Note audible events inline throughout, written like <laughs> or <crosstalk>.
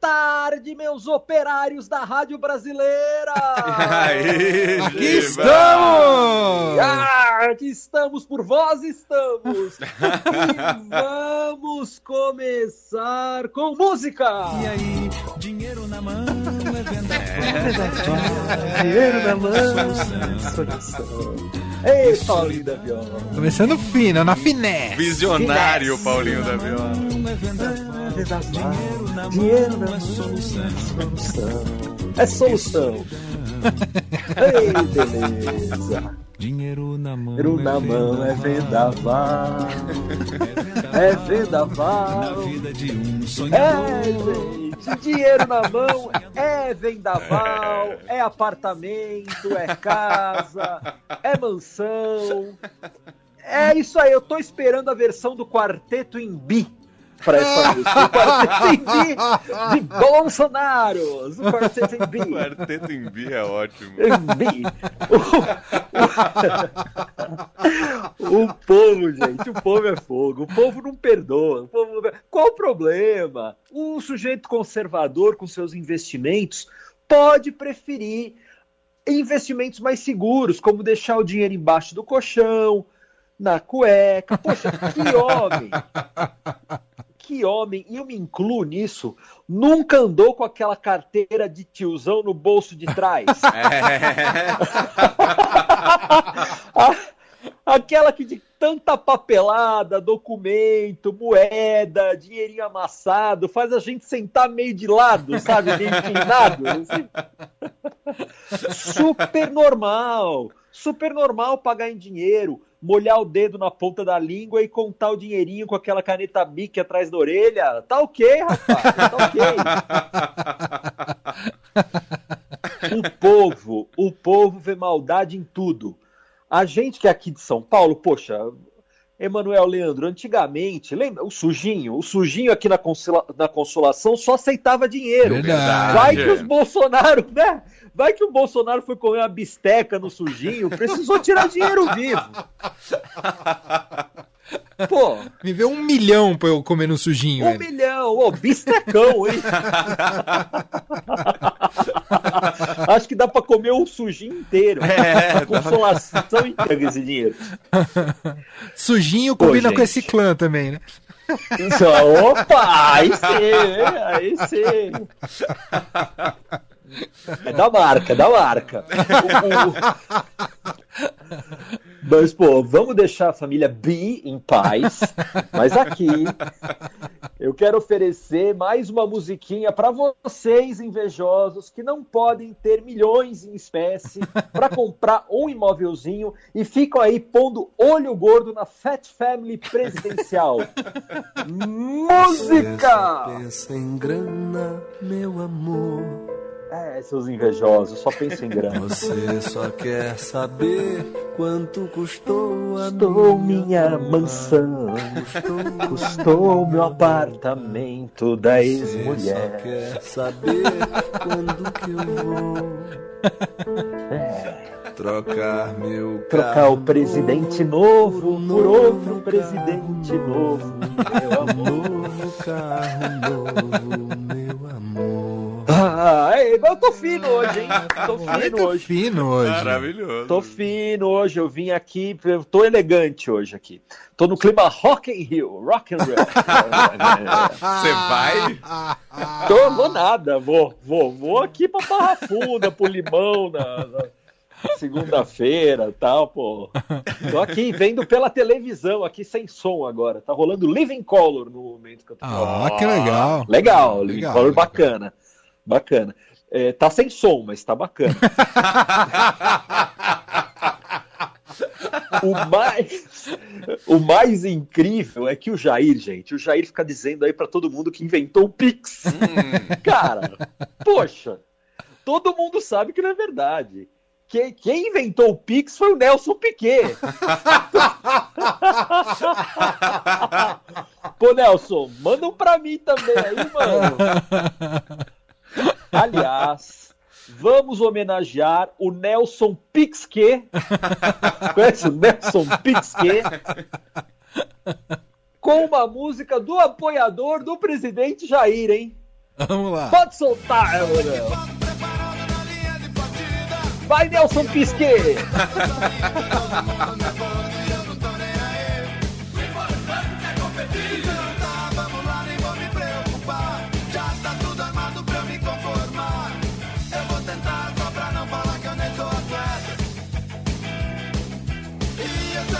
tarde, meus operários da Rádio Brasileira! <laughs> Aí, aqui estamos! Ah, aqui estamos, por vós estamos! <laughs> e vamos começar com música! E aí, dinheiro na mão é venda é, <laughs> Dinheiro na mão, solução. Ei, Paulinho da Viola! Começando fino, na finesse! Visionário, finesse. Paulinho da Viola! É Dinheiro na Dinheiro mão é solução. É solução. Ei, <laughs> beleza. Dinheiro na mão. Dinheiro na mão é vendaval. É vendaval. Na vida de um É, sonhador. gente. Dinheiro na mão é vendaval, é apartamento, é casa, é mansão. É isso aí, eu tô esperando a versão do quarteto em bi para essa música. O quarteto em bi de Bolsonaro. O quarteto em bi. Quarteto em bi é ótimo. Em bi. O, o povo, gente, o povo é fogo. O povo não perdoa. O povo não... Qual o problema? Um sujeito conservador com seus investimentos pode preferir investimentos mais seguros, como deixar o dinheiro embaixo do colchão, na cueca. Poxa, que homem! Que homem, e eu me incluo nisso, nunca andou com aquela carteira de tiozão no bolso de trás. <laughs> <laughs> É. Aquela que de tanta papelada, documento, moeda, dinheirinho amassado, faz a gente sentar meio de lado, sabe? Meio inclinado. Assim. Super normal. Super normal pagar em dinheiro, molhar o dedo na ponta da língua e contar o dinheirinho com aquela caneta Bic atrás da orelha. Tá ok, rapaz, tá ok. o povo, o povo vê maldade em tudo. A gente que é aqui de São Paulo, poxa, Emanuel Leandro, antigamente, lembra? O sujinho, o sujinho aqui na, consola, na consolação só aceitava dinheiro. Verdade. Vai que os Bolsonaro, né? Vai que o Bolsonaro foi comer uma bisteca no sujinho, precisou tirar dinheiro vivo. <laughs> Pô, Me vê um milhão pra eu comer no sujinho. um velho. milhão, ô, bistecão, hein? <laughs> Acho que dá pra comer o sujinho inteiro. É, consolação inteira com esse dinheiro. Sujinho combina com esse clã também, né? Isso, opa, aí sim, aí sim. É da marca, é da marca. <laughs> Mas, pô, vamos deixar a família B em paz. Mas aqui eu quero oferecer mais uma musiquinha para vocês invejosos que não podem ter milhões em espécie para comprar um imóvelzinho e ficam aí pondo olho gordo na Fat Family presidencial. Música! Pensa em grana, meu amor. É, seus invejosos, só pensam em grana. Você só quer saber quanto custou a Custou minha mansão, Custou, custou meu apartamento da Você ex-mulher. só quer saber quando que eu vou É, trocar meu trocar carro o presidente novo por outro presidente novo, meu amor. Novo carro novo. <laughs> Ah, eu tô fino hoje, hein? Tô fino Muito hoje. fino hoje. Maravilhoso. Tô fino hoje, eu vim aqui, eu tô elegante hoje aqui. Tô no clima Rock in Rio, Rock and Roll. <laughs> Você vai? Tô, vou nada, vou, vou, vou aqui pra Barra Funda, pro Limão na, na segunda-feira tal, pô. Tô aqui vendo pela televisão, aqui sem som agora. Tá rolando Living Color no momento que eu tô Ah, que legal. Legal, Living Legal, Color legal. bacana. Bacana. É, tá sem som, mas tá bacana. <laughs> o, mais, o mais incrível é que o Jair, gente, o Jair fica dizendo aí pra todo mundo que inventou o Pix. Cara, poxa, todo mundo sabe que não é verdade. Quem, quem inventou o Pix foi o Nelson Piquet. <laughs> Pô, Nelson, manda um pra mim também aí, mano. <laughs> Aliás, vamos homenagear o Nelson Pixque. Conhece o Nelson Pixque? Com uma música do apoiador do presidente Jair, hein? Vamos lá. Pode soltar, Léo. Vai, Nelson Pisque! <laughs>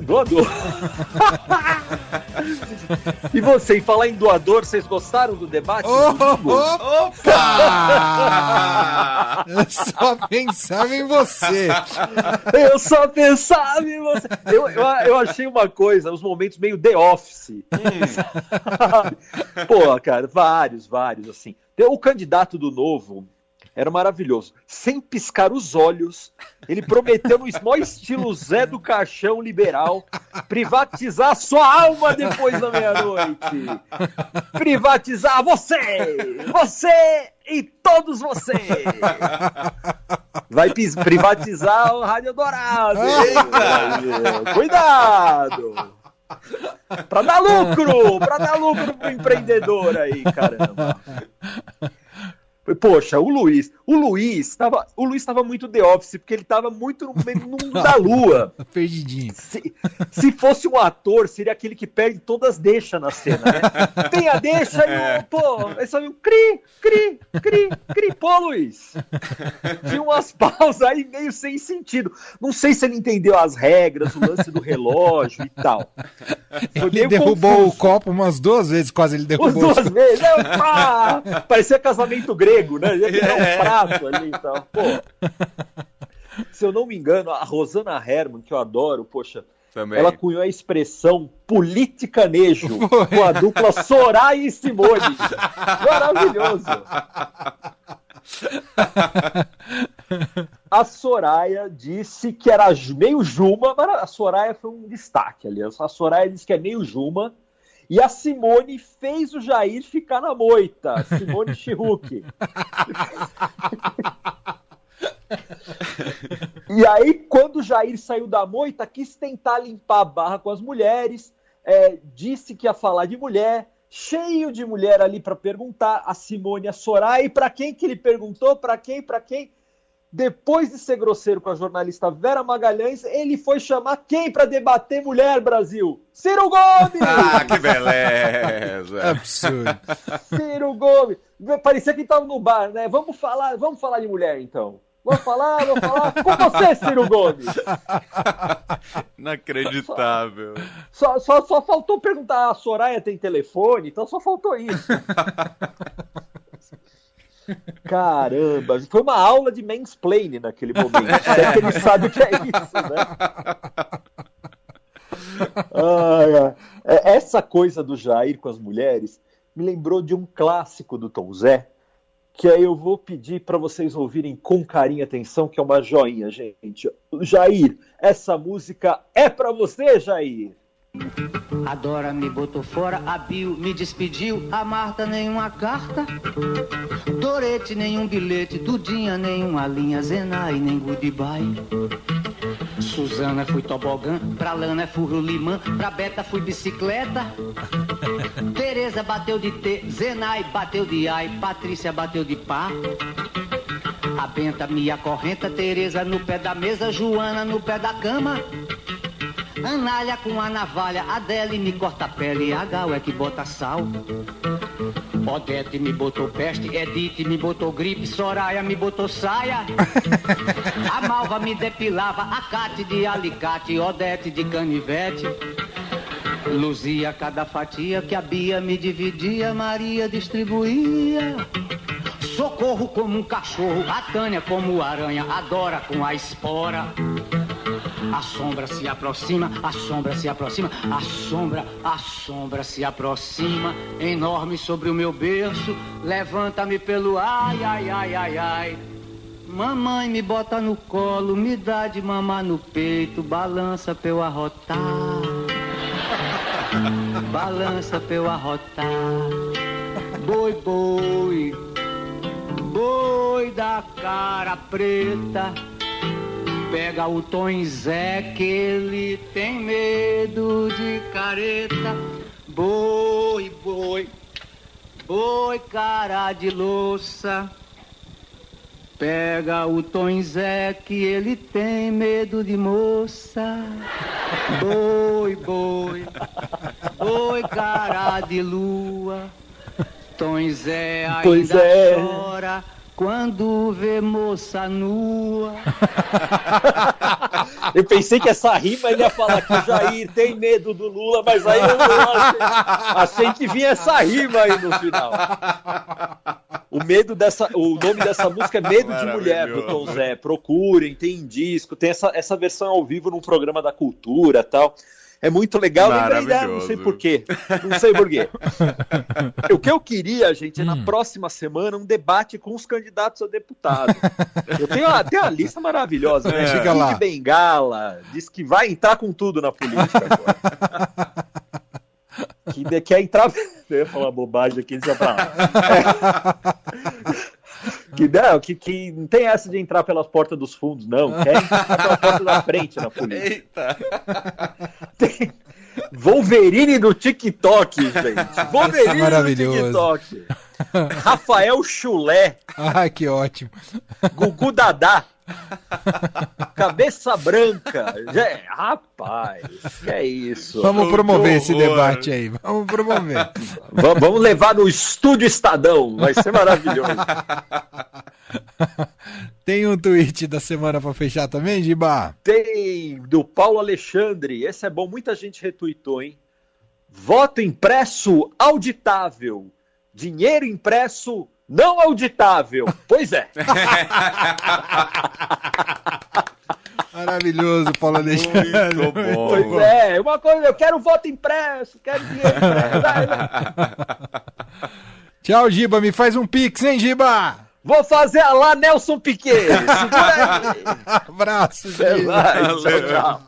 Doador. e você, em falar em doador, vocês gostaram do debate? Oh, oh, Opa! <laughs> eu só pensava em você. Eu só pensava em você. Eu, eu, eu achei uma coisa, os momentos meio The Office. <laughs> Pô, cara, vários, vários, assim. O candidato do novo era maravilhoso. Sem piscar os olhos, ele prometeu no maior estilo Zé do Caixão liberal privatizar a sua alma depois da meia-noite. Privatizar você! Você e todos vocês! Vai privatizar o Rádio Dourado! Cuidado! Pra dar lucro! Pra dar lucro pro empreendedor aí, caramba! Poxa, o Luiz, o Luiz estava, o Luiz estava muito The Office, porque ele estava muito no mundo da <laughs> lua. Perdidinho. Se, se fosse um ator, seria aquele que perde todas as deixas na cena, né? <laughs> Tem a deixa e o, pô, é só um cri, cri, cri, cri, pô, Luiz. Tinha umas pausas aí meio sem sentido. Não sei se ele entendeu as regras, o lance do relógio e tal. Foi Ele derrubou confuso. o copo umas duas vezes, quase ele derrubou. duas vezes, é, pá! parecia casamento grego, né? Ia virar <laughs> É. um prato ali e tal. Pô. Se eu não me engano, a Rosana Herman, que eu adoro, poxa, Também. ela cunhou a expressão politicanejo <laughs> Foi. com a dupla Soraya e Simone. Maravilhoso. A Soraya disse que era meio Juma, mas a Soraya foi um destaque ali. A Soraya disse que é meio Juma. E a Simone fez o Jair ficar na moita. Simone Chihuk. E aí, quando o Jair saiu da moita, quis tentar limpar a barra com as mulheres, é, disse que ia falar de mulher, cheio de mulher ali para perguntar, a Simone a Soraya, e para quem que ele perguntou, para quem, para quem? Depois de ser grosseiro com a jornalista Vera Magalhães, ele foi chamar quem para debater mulher, Brasil? Ciro Gomes! <laughs> Ah, que beleza! <laughs> Absurdo. Ciro Gomes! Parecia que estava no bar, né? Vamos falar, vamos falar de mulher, então. Vamos falar, vamos falar com você, Ciro Gomes! <laughs> Inacreditável. Só, só, só faltou perguntar, a Soraya tem telefone? Então só faltou isso. Caramba, foi uma aula de mansplaining naquele momento. <laughs> Se é que ele sabe o que é isso, né? É, Essa coisa do Jair com as mulheres me lembrou de um clássico do Tom Zé, que aí eu vou pedir para vocês ouvirem com carinho e atenção, que é uma joinha, gente. Jair, essa música é para você, Jair. A Dora me botou fora, a Bill me despediu, a Marta nenhuma carta, Dorete nenhum bilhete, Dudinha nenhuma linha, Zenai nem goodbye. Suzana fui tobogã, pra Lana fui rolimã, pra Beta fui bicicleta. <laughs> Tereza bateu de T, Zenai bateu de ai, Patrícia bateu de pá. A Benta me acorrenta, Tereza no pé da mesa, Joana no pé da cama. Anália com a navalha, Adele me corta a pele, a Gal é que bota sal. Odete me botou peste, Edith me botou gripe, Soraya me botou saia. <laughs> A Malva me depilava, a Cate de alicate, Odete de canivete. Luzia cada fatia que a Bia me dividia, Maria distribuía. Socorro como um cachorro, a Tânia como aranha, adora com a espora. A sombra se aproxima, a sombra se aproxima, a sombra, a sombra se aproxima, enorme sobre o meu berço, levanta-me pelo ai, ai, ai, ai, ai. Mamãe me bota no colo, me dá de mamar no peito, balança pra eu arrotar. <laughs> Balança pra eu arrotar. Boi, boi, boi da cara preta. Pega o Tom Zé que ele tem medo de careta. Boi, boi, boi cara de louça. Pega o Tom Zé que ele tem medo de moça. Boi, boi, boi cara de lua. Tom Zé Pois ainda é. chora quando vê moça nua. <laughs> Eu pensei que essa rima ele ia falar que o Jair tem medo do Lula, mas aí eu, eu achei, achei que vinha essa rima aí no final. O medo dessa, o nome dessa música é Medo de Mulher do Tom Zé. Procurem, tem disco, tem essa, essa versão ao vivo num programa da cultura, tal. É muito legal, lembrei não sei porquê. Não sei porquê. <laughs> o que eu queria, gente, é Hum. na próxima semana um debate com os candidatos a deputado. Eu tenho tenho uma lista maravilhosa, né? É. Kid Diga lá. Bengala diz que vai entrar com tudo na política agora. <laughs> que de- quer entrar. <laughs> Eu ia falar bobagem aqui, deixa pra lá. É. Que, não, que, que não tem essa de entrar pelas portas dos fundos, não. Quer entrar pela porta da frente na política. Eita. <laughs> Tem Wolverine do TikTok, gente. Wolverine do maravilhoso. TikTok. Rafael Chulé, Ai, que ótimo. Gugu Dadá. <laughs> Cabeça branca. Gente, rapaz, que é isso. Vamos promover esse debate aí. Vamos promover. <laughs> Va- Vamos levar no estúdio Estadão. Vai ser maravilhoso. <laughs> Tem um tweet da semana pra fechar também, Giba? Tem do Paulo Alexandre. Esse é bom, muita gente retuitou, hein? Voto impresso auditável. Dinheiro impresso não auditável. Pois é. <laughs> Maravilhoso, Paulo Alexandre. Muito bom. Pois é. Uma coisa, eu quero voto impresso, quero dinheiro impresso. Vai, vai. Tchau, Giba. Me faz um pix, hein, Giba? Vou fazer a lá Nelson Piquet. Segura aí. <laughs> Abraço, Vai, Giba. tchau, tchau.